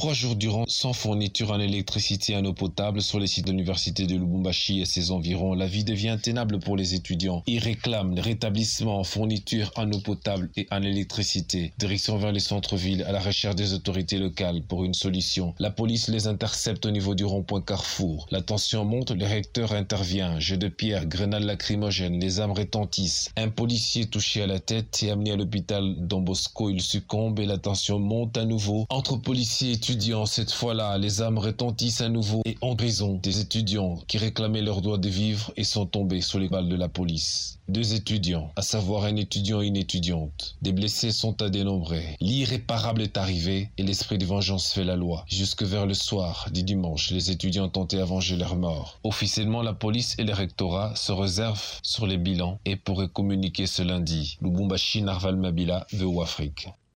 Trois jours durant, sans fourniture en électricité et en eau potable sur les sites de l'université de Lubumbashi et ses environs, la vie devient intenable pour les étudiants. Ils réclament le rétablissement en fourniture en eau potable et en électricité. Direction vers les centres-villes à la recherche des autorités locales pour une solution. La police les intercepte au niveau du rond-point Carrefour. La tension monte, le recteur intervient. Jeu de pierre, grenades lacrymogènes, les âmes retentissent. Un policier touché à la tête et amené à l'hôpital d'Ambosco, il succombe et la tension monte à nouveau. Entre policiers et cette fois-là, les âmes retentissent à nouveau et en prison, des étudiants qui réclamaient leur droit de vivre et sont tombés sous les balles de la police. Deux étudiants, à savoir un étudiant et une étudiante. Des blessés sont à dénombrer. L'irréparable est arrivé et l'esprit de vengeance fait la loi. Jusque vers le soir du dimanche, les étudiants tentaient à venger leur mort. Officiellement, la police et le rectorat se réservent sur les bilans et pourraient communiquer ce lundi. Lubumbashi Narval Mabila, VO Afrique.